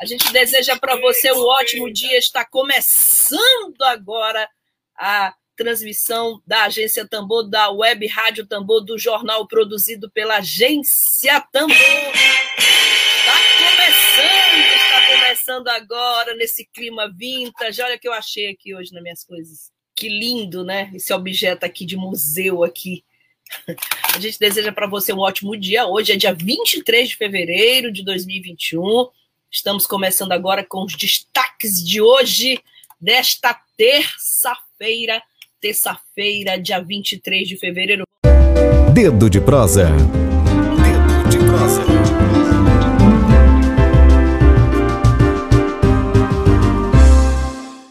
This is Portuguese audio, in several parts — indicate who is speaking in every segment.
Speaker 1: A gente deseja para você um ótimo dia. Está começando agora a transmissão da Agência Tambor, da Web Rádio Tambor, do jornal produzido pela Agência Tambor. Está começando, está começando agora nesse clima vintage. Olha o que eu achei aqui hoje nas minhas coisas. Que lindo, né? Esse objeto aqui de museu aqui. A gente deseja para você um ótimo dia. Hoje é dia 23 de fevereiro de 2021. Estamos começando agora com os destaques de hoje, desta terça-feira, terça-feira, dia 23 de fevereiro.
Speaker 2: Dedo de prosa. Dedo de prosa.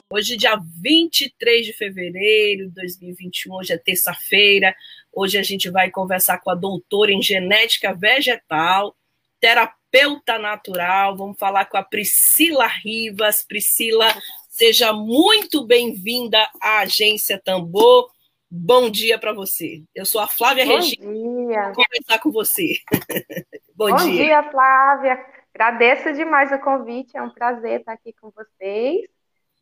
Speaker 1: Hoje, dia 23 de fevereiro de 2021, hoje é terça-feira. Hoje a gente vai conversar com a doutora em genética vegetal, terapeuta terapeuta natural. Vamos falar com a Priscila Rivas. Priscila, seja muito bem-vinda à Agência Tambor. Bom dia para você. Eu sou a Flávia
Speaker 3: Bom
Speaker 1: Regina.
Speaker 3: Dia.
Speaker 1: Vou conversar com você.
Speaker 3: Bom, Bom dia. dia, Flávia. Agradeço demais o convite. É um prazer estar aqui com vocês.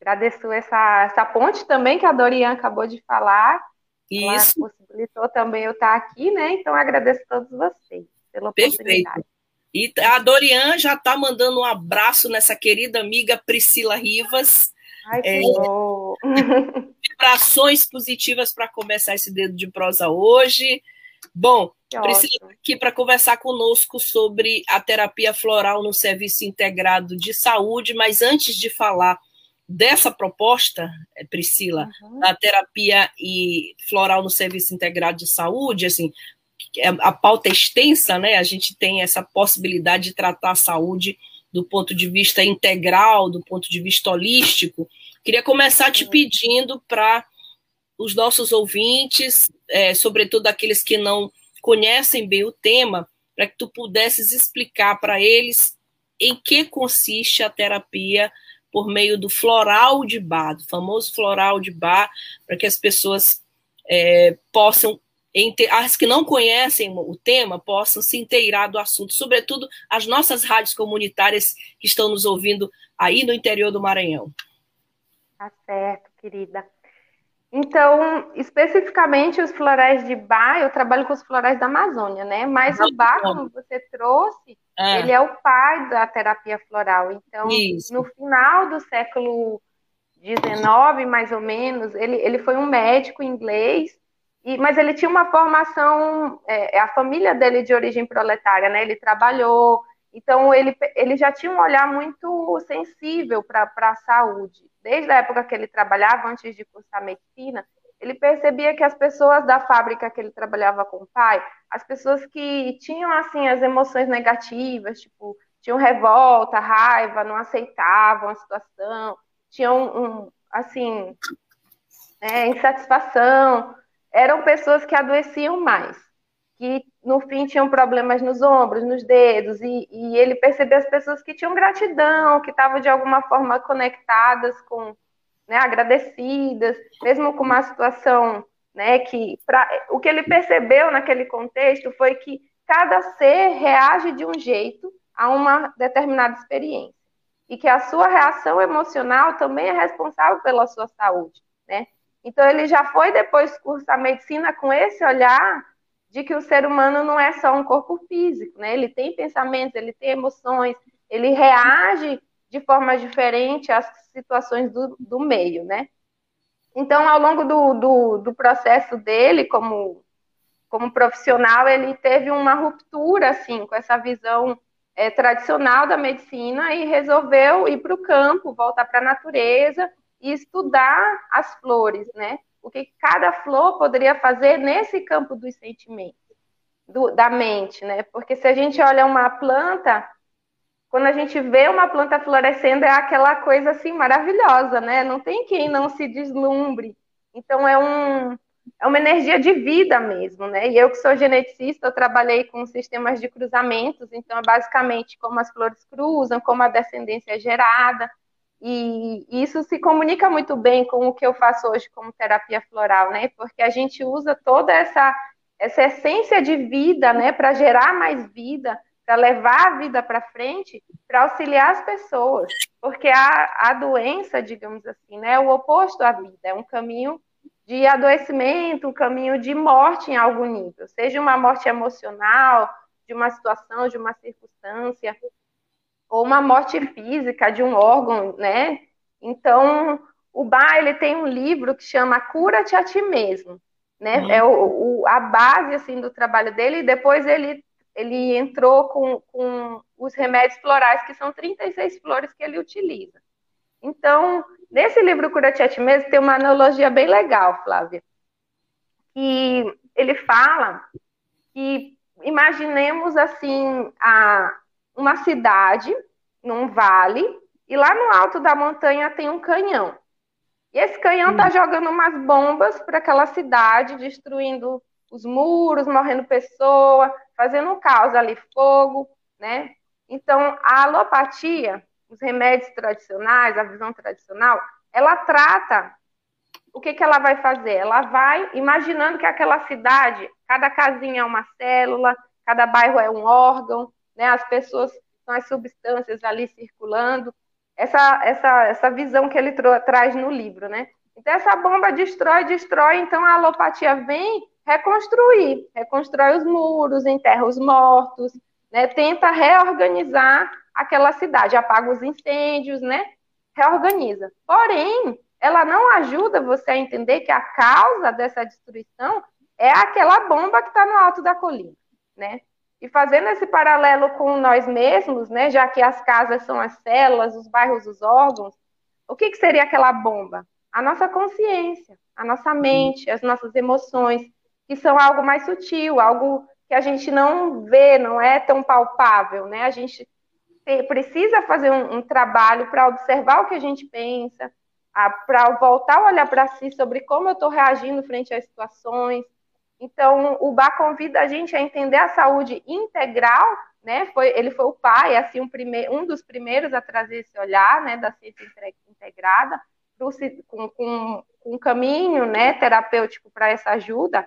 Speaker 3: Agradeço essa, essa ponte também que a Dorian acabou de falar.
Speaker 1: Isso.
Speaker 3: Ela possibilitou também eu estar aqui, né? Então agradeço a todos vocês pela oportunidade.
Speaker 1: E a Dorian já está mandando um abraço nessa querida amiga Priscila Rivas.
Speaker 3: Ai, que é, bom.
Speaker 1: Vibrações positivas para começar esse dedo de prosa hoje. Bom, que Priscila está aqui para conversar conosco sobre a terapia floral no Serviço Integrado de Saúde, mas antes de falar dessa proposta, é, Priscila, uhum. da terapia e floral no Serviço Integrado de Saúde, assim, é, a pauta é extensa, né? A gente tem essa possibilidade de tratar a saúde do ponto de vista integral, do ponto de vista holístico. Queria começar te pedindo para os nossos ouvintes, é, sobretudo aqueles que não conhecem bem o tema, para que tu pudesses explicar para eles em que consiste a terapia por meio do floral de bar, do famoso floral de bar, para que as pessoas é, possam as que não conhecem o tema possam se inteirar do assunto, sobretudo as nossas rádios comunitárias que estão nos ouvindo aí no interior do Maranhão.
Speaker 3: Tá certo, querida. Então, especificamente os florais de Bá, eu trabalho com os florais da Amazônia, né? Mas o Bá, como você trouxe, ah. ele é o pai da terapia floral. Então, Isso. no final do século XIX, mais ou menos, ele, ele foi um médico inglês e, mas ele tinha uma formação, é, a família dele de origem proletária, né? Ele trabalhou, então ele, ele já tinha um olhar muito sensível para a saúde. Desde a época que ele trabalhava, antes de cursar medicina, ele percebia que as pessoas da fábrica que ele trabalhava com o pai, as pessoas que tinham assim as emoções negativas, tipo, tinham revolta, raiva, não aceitavam a situação, tinham um, assim, é, insatisfação, eram pessoas que adoeciam mais, que no fim tinham problemas nos ombros, nos dedos, e, e ele percebeu as pessoas que tinham gratidão, que estavam de alguma forma conectadas com, né, agradecidas, mesmo com uma situação, né, que pra, o que ele percebeu naquele contexto foi que cada ser reage de um jeito a uma determinada experiência e que a sua reação emocional também é responsável pela sua saúde, né? Então, ele já foi depois cursar medicina com esse olhar de que o ser humano não é só um corpo físico, né? Ele tem pensamentos, ele tem emoções, ele reage de forma diferente às situações do, do meio, né? Então, ao longo do, do, do processo dele como, como profissional, ele teve uma ruptura, assim, com essa visão é, tradicional da medicina e resolveu ir para o campo, voltar para a natureza e estudar as flores, né? O que cada flor poderia fazer nesse campo dos sentimentos, do, da mente, né? Porque se a gente olha uma planta, quando a gente vê uma planta florescendo, é aquela coisa assim maravilhosa, né? Não tem quem não se deslumbre. Então é um é uma energia de vida mesmo, né? E eu que sou geneticista, eu trabalhei com sistemas de cruzamentos, então é basicamente como as flores cruzam, como a descendência é gerada. E isso se comunica muito bem com o que eu faço hoje como terapia floral, né? Porque a gente usa toda essa, essa essência de vida, né, para gerar mais vida, para levar a vida para frente, para auxiliar as pessoas. Porque a, a doença, digamos assim, né, é o oposto à vida, é um caminho de adoecimento, um caminho de morte em algum nível, seja uma morte emocional, de uma situação, de uma circunstância, ou uma morte física de um órgão, né? Então, o Bach, ele tem um livro que chama Cura-te a ti mesmo, né? Uhum. É o, o, a base, assim, do trabalho dele, e depois ele, ele entrou com, com os remédios florais, que são 36 flores que ele utiliza. Então, nesse livro Cura-te a ti mesmo, tem uma analogia bem legal, Flávia, que ele fala que imaginemos, assim, a, uma cidade, num vale, e lá no alto da montanha tem um canhão. E esse canhão está hum. jogando umas bombas para aquela cidade, destruindo os muros, morrendo pessoa, fazendo um caos ali, fogo, né? Então, a alopatia, os remédios tradicionais, a visão tradicional, ela trata o que, que ela vai fazer? Ela vai imaginando que aquela cidade, cada casinha é uma célula, cada bairro é um órgão, né? As pessoas são as substâncias ali circulando. Essa, essa, essa visão que ele traz no livro, né? Então, essa bomba destrói, destrói, então a alopatia vem reconstruir, reconstrói os muros, enterra os mortos, né? Tenta reorganizar aquela cidade, apaga os incêndios, né? Reorganiza. Porém, ela não ajuda você a entender que a causa dessa destruição é aquela bomba que está no alto da colina, né? E fazendo esse paralelo com nós mesmos, né, já que as casas são as células, os bairros, os órgãos, o que, que seria aquela bomba? A nossa consciência, a nossa mente, as nossas emoções, que são algo mais sutil, algo que a gente não vê, não é tão palpável, né? A gente precisa fazer um, um trabalho para observar o que a gente pensa, para voltar a olhar para si sobre como eu estou reagindo frente às situações, então, o Bá convida a gente a entender a saúde integral, né? Foi, ele foi o pai, assim, um, prime, um dos primeiros a trazer esse olhar, né, da ciência integrada, pro, com, com, com um caminho, né, terapêutico para essa ajuda,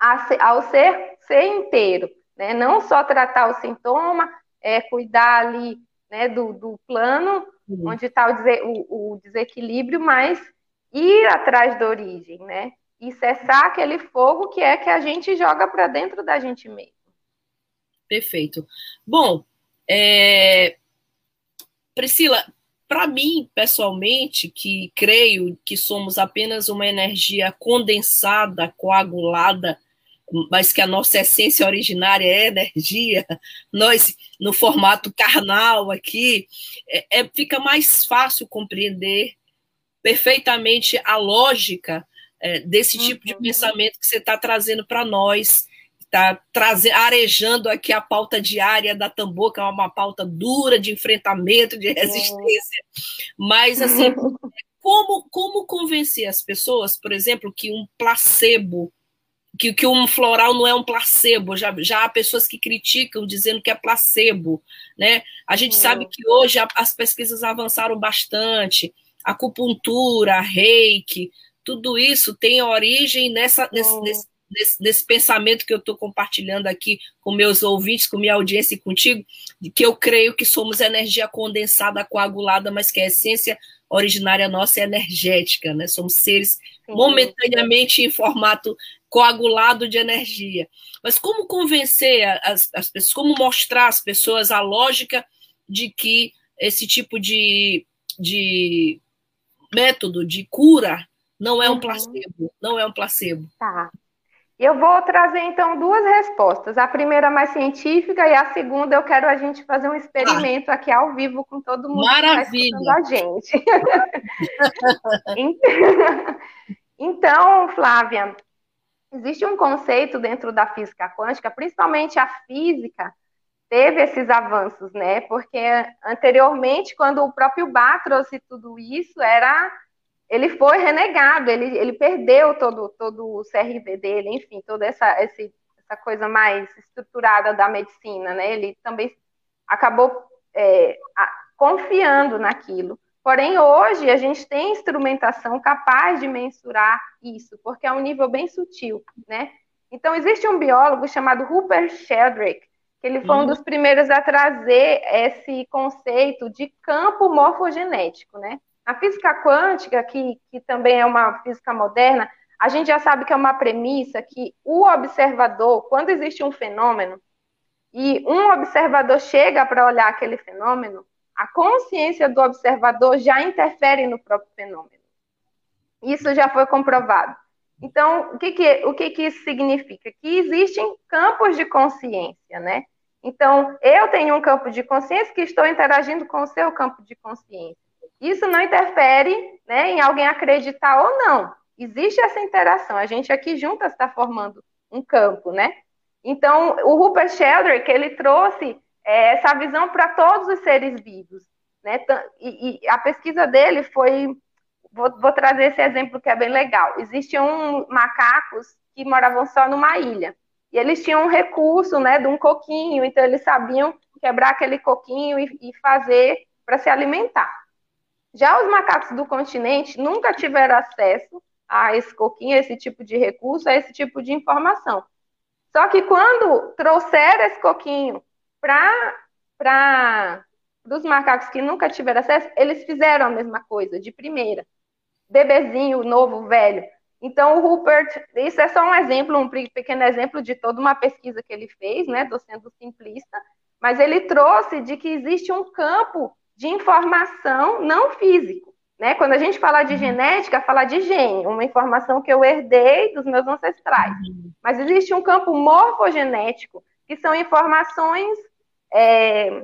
Speaker 3: a, ao ser, ser inteiro, né? Não só tratar o sintoma, é, cuidar ali, né, do, do plano uhum. onde está o, o, o desequilíbrio, mas ir atrás da origem, né? E cessar aquele fogo que é que a gente joga para dentro da gente mesmo.
Speaker 1: Perfeito. Bom, é... Priscila, para mim, pessoalmente, que creio que somos apenas uma energia condensada, coagulada, mas que a nossa essência originária é energia, nós, no formato carnal aqui, é, é, fica mais fácil compreender perfeitamente a lógica é, desse tipo de uhum. pensamento que você está trazendo para nós, está arejando aqui a pauta diária da Tambor, que é uma pauta dura de enfrentamento, de resistência. Mas, assim, como, como convencer as pessoas, por exemplo, que um placebo, que, que um floral não é um placebo, já, já há pessoas que criticam dizendo que é placebo, né? A gente sabe que hoje as pesquisas avançaram bastante, acupuntura, reiki, tudo isso tem origem nessa, nesse, oh. nesse, nesse, nesse, pensamento que eu estou compartilhando aqui com meus ouvintes, com minha audiência e contigo, de que eu creio que somos energia condensada, coagulada, mas que a essência originária nossa é energética, né? Somos seres momentaneamente em formato coagulado de energia. Mas como convencer as, as pessoas, como mostrar às pessoas a lógica de que esse tipo de, de método de cura não é um uhum. placebo, não é um placebo.
Speaker 3: Tá. Eu vou trazer então duas respostas. A primeira mais científica e a segunda eu quero a gente fazer um experimento ah. aqui ao vivo com todo mundo
Speaker 1: Maravilha.
Speaker 3: que a gente. então, Flávia, existe um conceito dentro da física quântica, principalmente a física, teve esses avanços, né? Porque anteriormente, quando o próprio Bach trouxe tudo isso, era ele foi renegado, ele, ele perdeu todo, todo o CRV dele, enfim, toda essa, esse, essa coisa mais estruturada da medicina, né? Ele também acabou é, a, confiando naquilo. Porém, hoje a gente tem instrumentação capaz de mensurar isso, porque é um nível bem sutil, né? Então, existe um biólogo chamado Rupert Sheldrake, que ele foi um uhum. dos primeiros a trazer esse conceito de campo morfogenético, né? A física quântica, que, que também é uma física moderna, a gente já sabe que é uma premissa que o observador, quando existe um fenômeno, e um observador chega para olhar aquele fenômeno, a consciência do observador já interfere no próprio fenômeno. Isso já foi comprovado. Então, o que, que, o que, que isso significa? Que existem campos de consciência, né? Então, eu tenho um campo de consciência que estou interagindo com o seu campo de consciência. Isso não interfere né, em alguém acreditar ou não. Existe essa interação. A gente aqui juntas está formando um campo, né? Então, o Rupert Sheldrake, ele trouxe é, essa visão para todos os seres vivos. Né? E, e, a pesquisa dele foi Vou, vou trazer esse exemplo que é bem legal. Existiam macacos que moravam só numa ilha. E eles tinham um recurso, né, de um coquinho, então eles sabiam quebrar aquele coquinho e, e fazer para se alimentar. Já os macacos do continente nunca tiveram acesso a esse coquinho, a esse tipo de recurso, a esse tipo de informação. Só que quando trouxeram esse coquinho para os macacos que nunca tiveram acesso, eles fizeram a mesma coisa, de primeira bebezinho, novo, velho. Então, o Rupert, isso é só um exemplo, um pequeno exemplo de toda uma pesquisa que ele fez, né? Estou sendo simplista, mas ele trouxe de que existe um campo de informação não físico. Né? Quando a gente fala de uhum. genética, fala de gene, uma informação que eu herdei dos meus ancestrais. Uhum. Mas existe um campo morfogenético, que são informações é,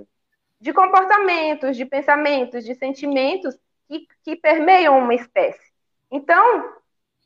Speaker 3: de comportamentos, de pensamentos, de sentimentos que, que permeiam uma espécie. Então,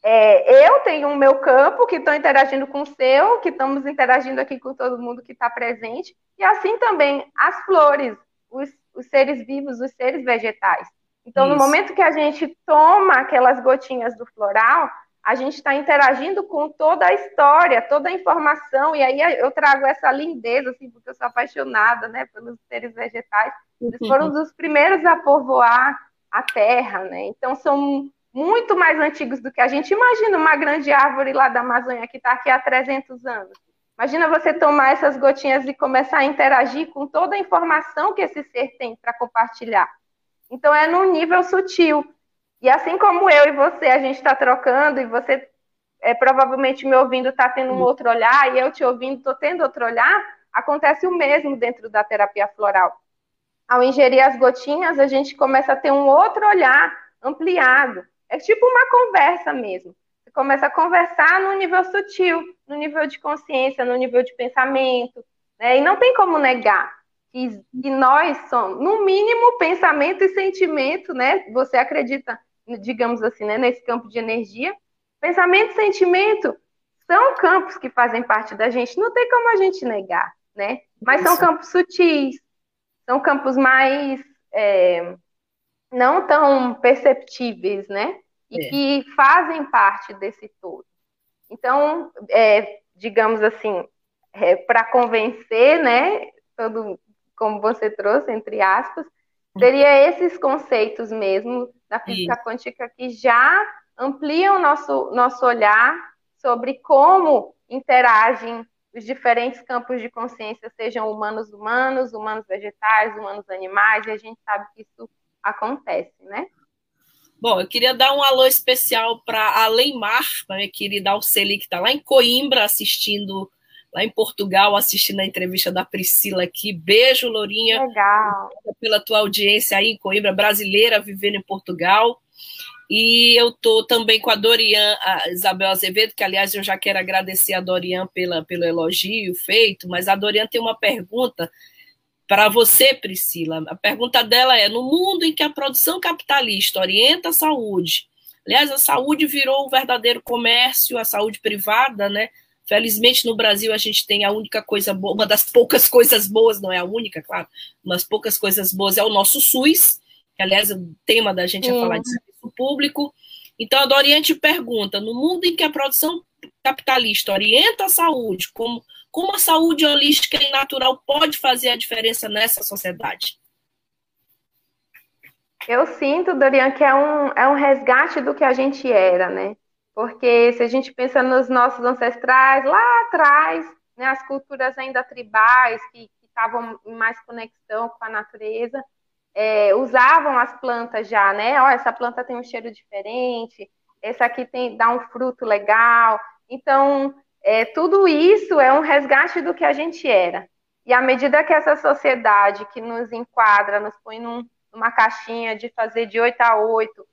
Speaker 3: é, eu tenho o meu campo que estou interagindo com o seu, que estamos interagindo aqui com todo mundo que está presente, e assim também as flores, os, os, seres vivos, os seres vegetais. Então, Isso. no momento que a gente toma aquelas gotinhas do floral, a gente está interagindo com toda a história, toda a informação, e aí eu trago essa lindeza, assim, porque eu sou apaixonada, né, pelos seres vegetais. Eles foram uhum. os primeiros a povoar a terra, né? Então são muito mais antigos do que a gente imagina uma grande árvore lá da Amazônia que está aqui há 300 anos. Imagina você tomar essas gotinhas e começar a interagir com toda a informação que esse ser tem para compartilhar. Então é num nível sutil. E assim como eu e você, a gente está trocando e você é, provavelmente me ouvindo está tendo um outro olhar e eu te ouvindo estou tendo outro olhar, acontece o mesmo dentro da terapia floral ao ingerir as gotinhas, a gente começa a ter um outro olhar ampliado. É tipo uma conversa mesmo. Começa a conversar no nível sutil, no nível de consciência, no nível de pensamento. Né? E não tem como negar que, que nós somos, no mínimo, pensamento e sentimento, né? Você acredita, digamos assim, né, nesse campo de energia. Pensamento e sentimento são campos que fazem parte da gente, não tem como a gente negar, né? Mas Isso. são campos sutis, são campos mais é, não tão perceptíveis, né? E é. que fazem parte desse todo. Então, é, digamos assim, é, para convencer, né? Todo, como você trouxe, entre aspas, seria esses conceitos mesmo da física Sim. quântica que já ampliam nosso, nosso olhar sobre como interagem os diferentes campos de consciência, sejam humanos humanos, humanos vegetais, humanos animais, e a gente sabe que isso acontece, né?
Speaker 1: Bom, eu queria dar um alô especial para a Leimar, minha querida Alceli, que está lá em Coimbra assistindo, lá em Portugal, assistindo a entrevista da Priscila aqui. Beijo, Lourinha.
Speaker 3: Legal.
Speaker 1: Pela tua audiência aí em Coimbra, brasileira, vivendo em Portugal. E eu estou também com a Dorian, a Isabel Azevedo, que aliás eu já quero agradecer a Dorian pela, pelo elogio feito, mas a Dorian tem uma pergunta para você, Priscila. A pergunta dela é: no mundo em que a produção capitalista orienta a saúde, aliás, a saúde virou um verdadeiro comércio, a saúde privada, né? Felizmente, no Brasil, a gente tem a única coisa boa, uma das poucas coisas boas, não é a única, claro, mas poucas coisas boas é o nosso SUS, que, aliás, o tema da gente é falar de serviço público. Então, a Doriante pergunta: no mundo em que a produção capitalista orienta a saúde, como, como a saúde holística e natural pode fazer a diferença nessa sociedade?
Speaker 3: Eu sinto, Dorian, que é um, é um resgate do que a gente era, né? Porque se a gente pensa nos nossos ancestrais, lá atrás, né, as culturas ainda tribais, que estavam em mais conexão com a natureza, é, usavam as plantas já, né? Ó, essa planta tem um cheiro diferente, essa aqui tem, dá um fruto legal. Então, é, tudo isso é um resgate do que a gente era. E à medida que essa sociedade que nos enquadra, nos põe num, numa caixinha de fazer de 8 a 8,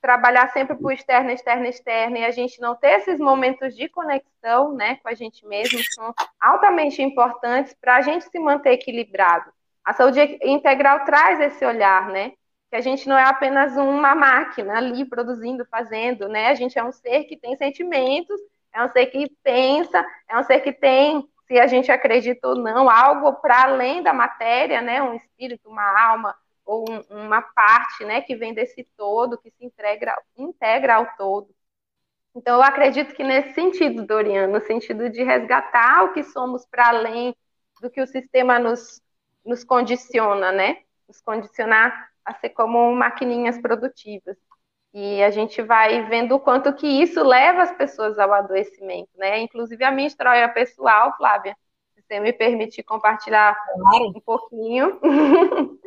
Speaker 3: trabalhar sempre por externo, externo, externo, e a gente não ter esses momentos de conexão né, com a gente mesmo, são altamente importantes para a gente se manter equilibrado. A saúde integral traz esse olhar, né? Que a gente não é apenas uma máquina ali produzindo, fazendo, né? A gente é um ser que tem sentimentos, é um ser que pensa, é um ser que tem, se a gente acredita ou não, algo para além da matéria, né? Um espírito, uma alma, ou um, uma parte né, que vem desse todo, que se integra, integra ao todo. Então, eu acredito que nesse sentido, Dorian, no sentido de resgatar o que somos para além do que o sistema nos, nos condiciona, né? Nos condicionar a ser como maquininhas produtivas. E a gente vai vendo o quanto que isso leva as pessoas ao adoecimento, né? Inclusive a minha história pessoal, Flávia, você me permitir compartilhar um pouquinho.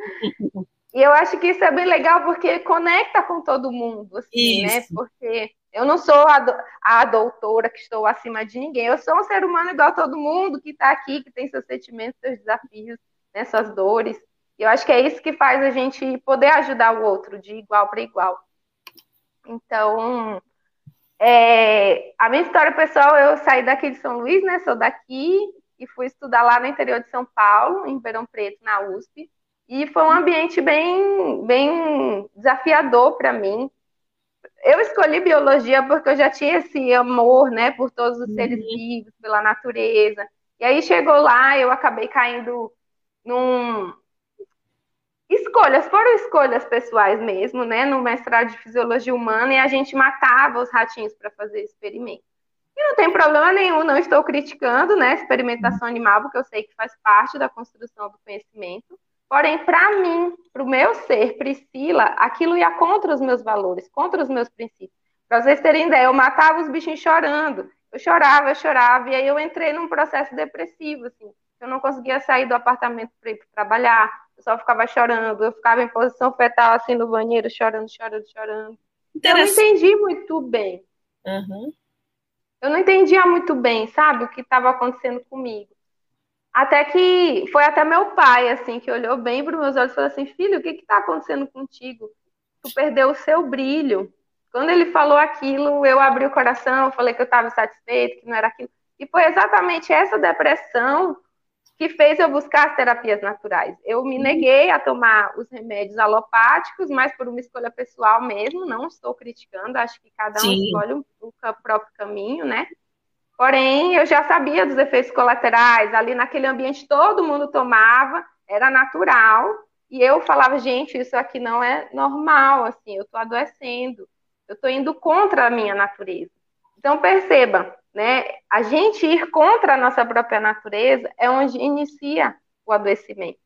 Speaker 3: e eu acho que isso é bem legal porque conecta com todo mundo, assim, né? Porque eu não sou a, do, a, doutora que estou acima de ninguém, eu sou um ser humano igual a todo mundo que está aqui, que tem seus sentimentos, seus desafios, né, suas dores. E eu acho que é isso que faz a gente poder ajudar o outro de igual para igual. Então, é, a minha história pessoal, eu saí daqui de São Luís, né? Sou daqui, e fui estudar lá no interior de São Paulo, em Verão Preto, na USP. E foi um ambiente bem, bem desafiador para mim. Eu escolhi biologia porque eu já tinha esse amor, né, por todos os uhum. seres vivos, pela natureza. E aí chegou lá, eu acabei caindo num escolhas, foram escolhas pessoais mesmo, né, no mestrado de fisiologia humana e a gente matava os ratinhos para fazer experimento. E não tem problema nenhum, não estou criticando, né, experimentação animal, porque eu sei que faz parte da construção do conhecimento. Porém, para mim, para o meu ser, Priscila, aquilo ia contra os meus valores, contra os meus princípios. Para vocês terem ideia, eu matava os bichinhos chorando. Eu chorava, eu chorava, e aí eu entrei num processo depressivo, assim. Eu não conseguia sair do apartamento para ir trabalhar, só ficava chorando, eu ficava em posição fetal, assim, no banheiro, chorando, chorando, chorando. Eu não entendi muito bem. Uhum eu não entendia muito bem, sabe, o que estava acontecendo comigo. Até que foi até meu pai, assim, que olhou bem para os meus olhos e falou assim: Filho, o que está acontecendo contigo? Tu perdeu o seu brilho. Quando ele falou aquilo, eu abri o coração, falei que eu estava satisfeito, que não era aquilo. E foi exatamente essa depressão que fez eu buscar as terapias naturais. Eu me neguei a tomar os remédios alopáticos, mas por uma escolha pessoal mesmo, não estou criticando, acho que cada um Sim. escolhe o, o próprio caminho, né? Porém, eu já sabia dos efeitos colaterais, ali naquele ambiente todo mundo tomava, era natural, e eu falava, gente, isso aqui não é normal, assim, eu estou adoecendo, eu estou indo contra a minha natureza. Então, perceba, né? A gente ir contra a nossa própria natureza é onde inicia o adoecimento.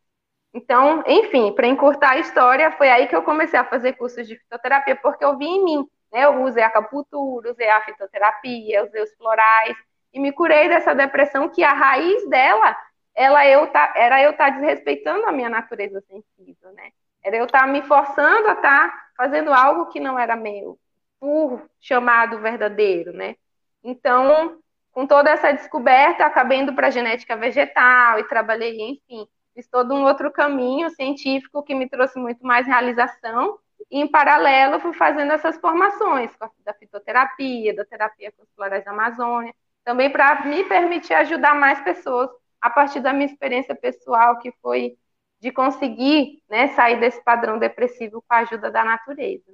Speaker 3: Então, enfim, para encurtar a história, foi aí que eu comecei a fazer cursos de fitoterapia, porque eu vi em mim, né? Eu usei a acupuntura, usei a fitoterapia, usei os florais, e me curei dessa depressão que a raiz dela ela eu tá, era eu estar tá desrespeitando a minha natureza sensível, né? Era eu estar tá me forçando a estar tá fazendo algo que não era meu, por chamado verdadeiro, né? Então, com toda essa descoberta, acabei indo para genética vegetal e trabalhei, enfim, fiz todo um outro caminho científico que me trouxe muito mais realização. E, em paralelo, fui fazendo essas formações da fitoterapia, da terapia com os florais da Amazônia, também para me permitir ajudar mais pessoas a partir da minha experiência pessoal, que foi de conseguir né, sair desse padrão depressivo com a ajuda da natureza.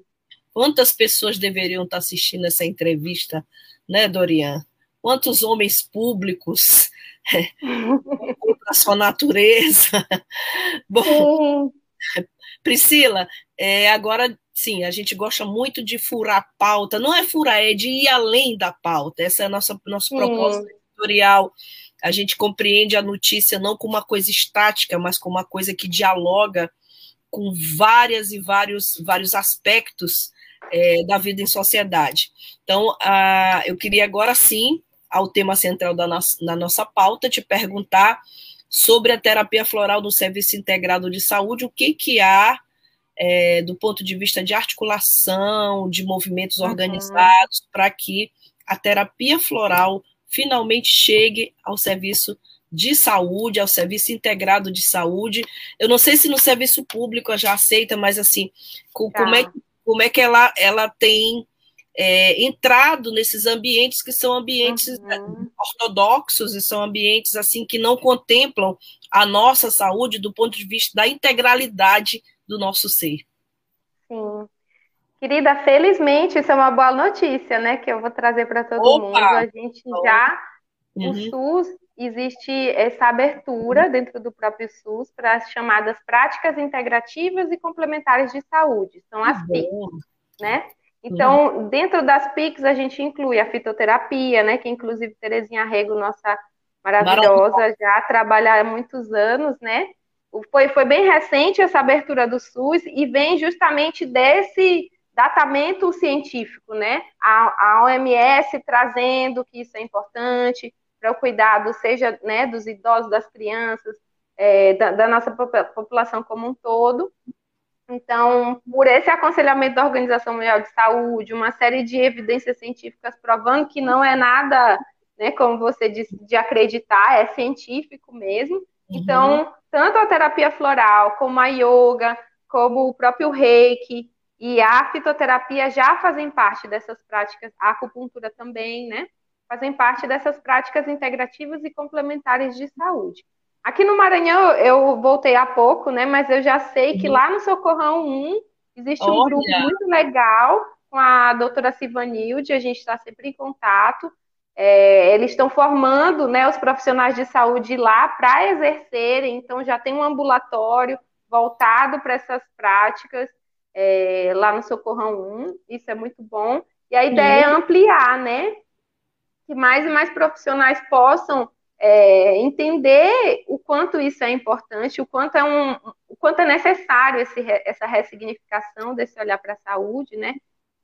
Speaker 1: Quantas pessoas deveriam estar assistindo essa entrevista né, Dorian? quantos homens públicos contra a sua natureza. Bom, Priscila, é, agora sim, a gente gosta muito de furar pauta. Não é furar, é de ir além da pauta. Essa é a nossa nosso propósito editorial. A gente compreende a notícia não como uma coisa estática, mas como uma coisa que dialoga com várias e vários, vários aspectos é, da vida em sociedade. Então, a, eu queria agora sim, ao tema central da nossa, da nossa pauta, te perguntar sobre a terapia floral do Serviço Integrado de Saúde, o que, que há é, do ponto de vista de articulação, de movimentos uhum. organizados, para que a terapia floral finalmente chegue ao serviço de saúde, ao serviço integrado de saúde. Eu não sei se no serviço público já aceita, mas assim, tá. como, é, como é que ela, ela tem é, entrado nesses ambientes que são ambientes uhum. ortodoxos e são ambientes assim que não contemplam a nossa saúde do ponto de vista da integralidade do nosso ser.
Speaker 3: Sim. Querida, felizmente isso é uma boa notícia, né? Que eu vou trazer para todo Opa! mundo. A gente já, uhum. o SUS, existe essa abertura dentro do próprio SUS para as chamadas práticas integrativas e complementares de saúde, são as PICs, né? Então, uhum. dentro das PICs, a gente inclui a fitoterapia, né? Que inclusive Terezinha Rego, nossa maravilhosa, já trabalha há muitos anos, né? Foi, foi bem recente essa abertura do SUS e vem justamente desse datamento científico, né? A, a OMS trazendo que isso é importante para o cuidado, seja né, dos idosos, das crianças, é, da, da, nossa população como um todo. Então, por esse aconselhamento da Organização Mundial de Saúde, uma série de evidências científicas provando que não é nada, né, como você disse, de acreditar, é científico mesmo. Uhum. Então, tanto a terapia floral, como a yoga, como o próprio reiki, e a fitoterapia já fazem parte dessas práticas, a acupuntura também, né? Fazem parte dessas práticas integrativas e complementares de saúde. Aqui no Maranhão, eu voltei há pouco, né? Mas eu já sei que uhum. lá no Socorrão 1 existe um Olha. grupo muito legal com a doutora Sivanilde, a gente está sempre em contato. É, eles estão formando né, os profissionais de saúde lá para exercerem, então já tem um ambulatório voltado para essas práticas é, lá no Socorrão 1, isso é muito bom. E a ideia é ampliar, né? Que mais e mais profissionais possam é, entender o quanto isso é importante, o quanto é, um, o quanto é necessário esse, essa ressignificação desse olhar para a saúde, né?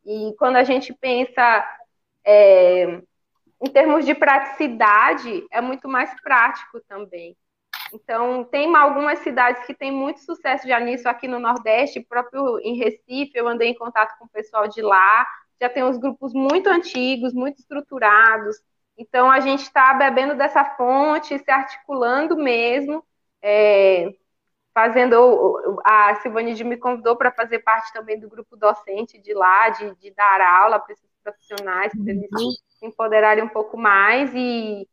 Speaker 3: E quando a gente pensa é, em termos de praticidade, é muito mais prático também. Então, tem algumas cidades que têm muito sucesso já nisso aqui no Nordeste, próprio em Recife, eu andei em contato com o pessoal de lá, já tem uns grupos muito antigos, muito estruturados. Então, a gente está bebendo dessa fonte, se articulando mesmo, é, fazendo. A Silvane me convidou para fazer parte também do grupo docente de lá, de, de dar aula para esses profissionais, para eles uhum. se empoderarem um pouco mais e,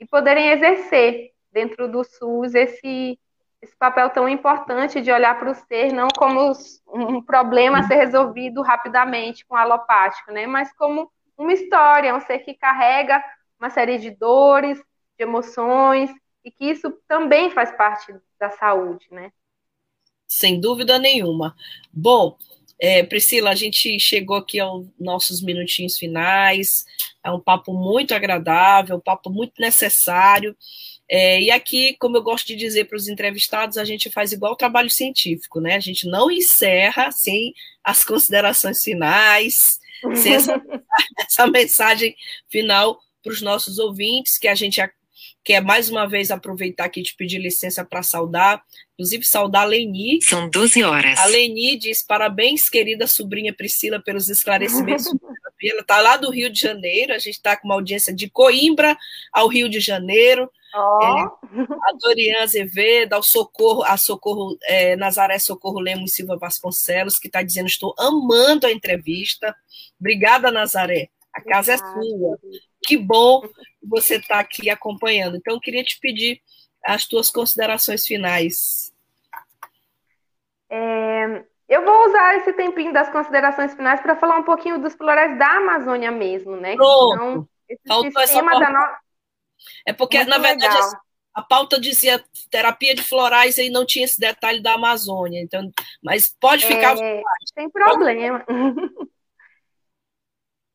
Speaker 3: e poderem exercer dentro do SUS esse, esse papel tão importante de olhar para o ser não como um problema a ser resolvido rapidamente com alopático, né? Mas como uma história, um ser que carrega uma série de dores, de emoções, e que isso também faz parte da saúde, né?
Speaker 1: Sem dúvida nenhuma. Bom, é, Priscila, a gente chegou aqui aos nossos minutinhos finais. É um papo muito agradável, um papo muito necessário. É, e aqui, como eu gosto de dizer para os entrevistados, a gente faz igual trabalho científico, né? A gente não encerra sem as considerações finais, sem essa, essa mensagem final para os nossos ouvintes, que a gente quer mais uma vez aproveitar aqui e te pedir licença para saudar, inclusive saudar a Leni.
Speaker 4: São 12 horas.
Speaker 1: A Leni diz: parabéns, querida sobrinha Priscila, pelos esclarecimentos. Ela está lá do Rio de Janeiro, a gente está com uma audiência de Coimbra ao Rio de Janeiro. Oh. É, a Dorian Azevedo, ao Socorro, a Socorro, é, Nazaré Socorro Lemos Silva Vasconcelos, que está dizendo: estou amando a entrevista. Obrigada, Nazaré. A casa é sua. Que bom você estar tá aqui acompanhando. Então, eu queria te pedir as tuas considerações finais.
Speaker 3: É, eu vou usar esse tempinho das considerações finais para falar um pouquinho dos florais da Amazônia mesmo, né?
Speaker 1: Pronto. Esse Faltou essa da no... É porque, Muito na verdade, legal. a pauta dizia terapia de florais e não tinha esse detalhe da Amazônia. Então, mas pode ficar.
Speaker 3: É, sem problema.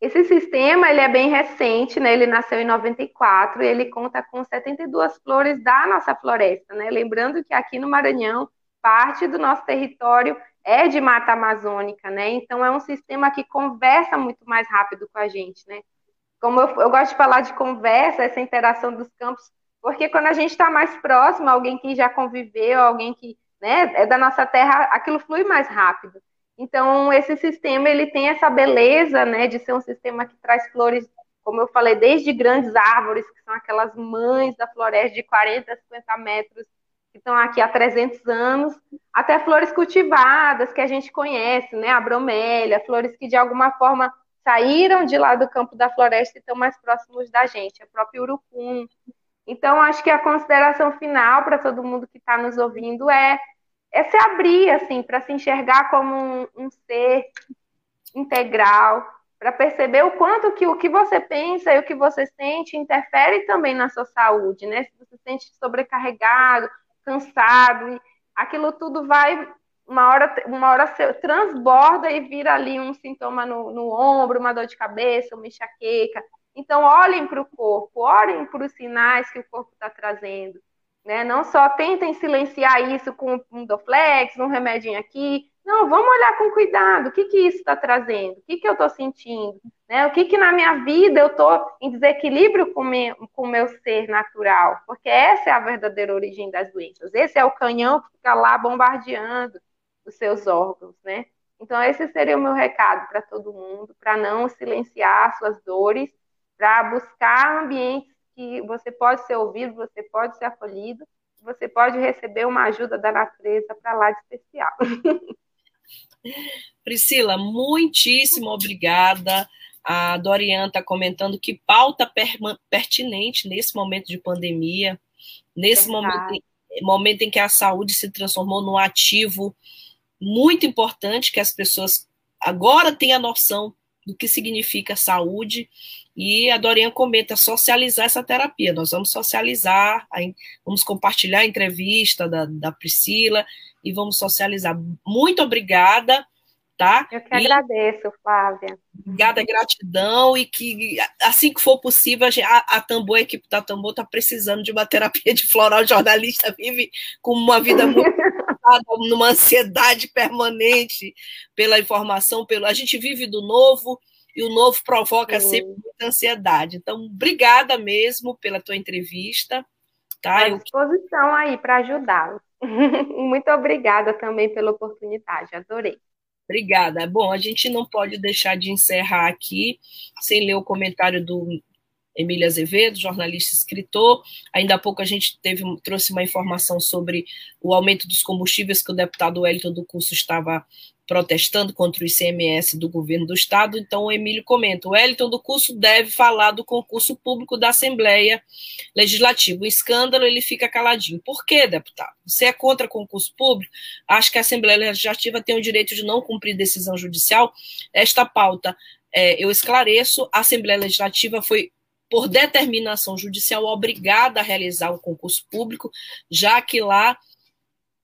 Speaker 3: Esse sistema ele é bem recente, né? Ele nasceu em 94 e ele conta com 72 flores da nossa floresta, né? Lembrando que aqui no Maranhão, parte do nosso território é de mata amazônica, né? Então é um sistema que conversa muito mais rápido com a gente, né? Como eu, eu gosto de falar de conversa, essa interação dos campos, porque quando a gente está mais próximo, alguém que já conviveu, alguém que né, é da nossa terra, aquilo flui mais rápido. Então, esse sistema ele tem essa beleza, né, de ser um sistema que traz flores, como eu falei, desde grandes árvores, que são aquelas mães da floresta de 40 a 50 metros, que estão aqui há 300 anos, até flores cultivadas que a gente conhece, né, a bromélia, flores que de alguma forma saíram de lá do campo da floresta e estão mais próximos da gente, a própria urucum. Então, acho que a consideração final para todo mundo que está nos ouvindo é é se abrir assim para se enxergar como um, um ser integral, para perceber o quanto que o que você pensa e o que você sente interfere também na sua saúde, né? Se você se sente sobrecarregado, cansado, aquilo tudo vai uma hora, uma hora transborda e vira ali um sintoma no, no ombro, uma dor de cabeça, uma enxaqueca. Então, olhem para o corpo, olhem para os sinais que o corpo está trazendo. Né? Não só tentem silenciar isso com um Doflex, um remedinho aqui. Não, vamos olhar com cuidado. O que, que isso está trazendo? O que, que eu estou sentindo? Né? O que, que na minha vida eu estou em desequilíbrio com o meu ser natural? Porque essa é a verdadeira origem das doenças. Esse é o canhão que fica lá bombardeando os seus órgãos, né? Então, esse seria o meu recado para todo mundo, para não silenciar suas dores, para buscar ambientes que você pode ser ouvido, você pode ser acolhido, você pode receber uma ajuda da natureza para lá de especial.
Speaker 1: Priscila, muitíssimo obrigada. A Dorian está comentando que pauta pertinente nesse momento de pandemia, nesse momento, momento em que a saúde se transformou num ativo muito importante, que as pessoas agora têm a noção do que significa saúde e a Dorian comenta socializar essa terapia. Nós vamos socializar, vamos compartilhar a entrevista da, da Priscila e vamos socializar. Muito obrigada. Tá?
Speaker 3: Eu que e, agradeço, Flávia.
Speaker 1: Obrigada, gratidão, e que assim que for possível, a, a, a Tambor, a equipe da Tambor está precisando de uma terapia de floral. O jornalista vive com uma vida muito numa ansiedade permanente pela informação, pelo a gente vive do novo, e o novo provoca sempre muita ansiedade. Então, obrigada mesmo pela tua entrevista. Tá?
Speaker 3: À disposição aí para ajudá-los. Muito obrigada também pela oportunidade, adorei.
Speaker 1: Obrigada. Bom, a gente não pode deixar de encerrar aqui sem ler o comentário do Emília Azevedo, jornalista escritor. Ainda há pouco a gente teve, trouxe uma informação sobre o aumento dos combustíveis que o deputado Wellington do Curso estava protestando contra o ICMS do governo do Estado. Então, o Emílio comenta: o Wellington do curso deve falar do concurso público da Assembleia Legislativa. O escândalo, ele fica caladinho. Por quê, deputado? Você é contra concurso público? Acho que a Assembleia Legislativa tem o direito de não cumprir decisão judicial. Esta pauta, é, eu esclareço: a Assembleia Legislativa foi por determinação judicial, obrigada a realizar o concurso público, já que lá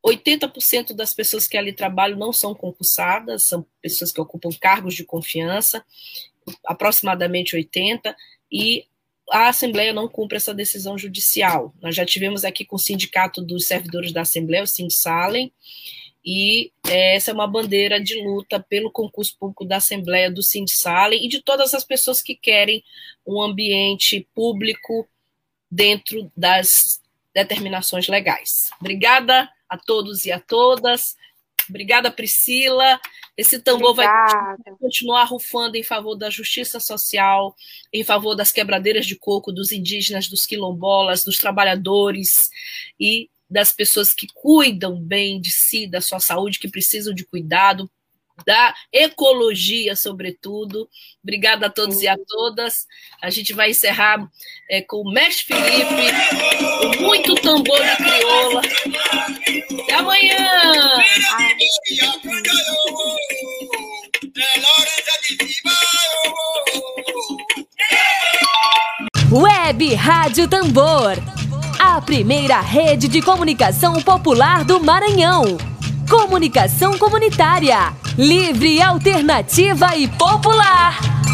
Speaker 1: 80% das pessoas que ali trabalham não são concursadas, são pessoas que ocupam cargos de confiança, aproximadamente 80%, e a Assembleia não cumpre essa decisão judicial. Nós já tivemos aqui com o Sindicato dos Servidores da Assembleia, o Sindsalem, e essa é uma bandeira de luta pelo concurso público da Assembleia do Sindsalem e de todas as pessoas que querem um ambiente público dentro das determinações legais. Obrigada a todos e a todas. Obrigada, Priscila. Esse tambor Obrigada. vai continuar rufando em favor da justiça social, em favor das quebradeiras de coco, dos indígenas, dos quilombolas, dos trabalhadores e das pessoas que cuidam bem de si, da sua saúde, que precisam de cuidado, da ecologia, sobretudo. Obrigada a todos e a todas. A gente vai encerrar é, com o Mestre Felipe, muito tambor de crioula. Até amanhã!
Speaker 4: Web Rádio Tambor. A primeira rede de comunicação popular do Maranhão. Comunicação comunitária. Livre, alternativa e popular.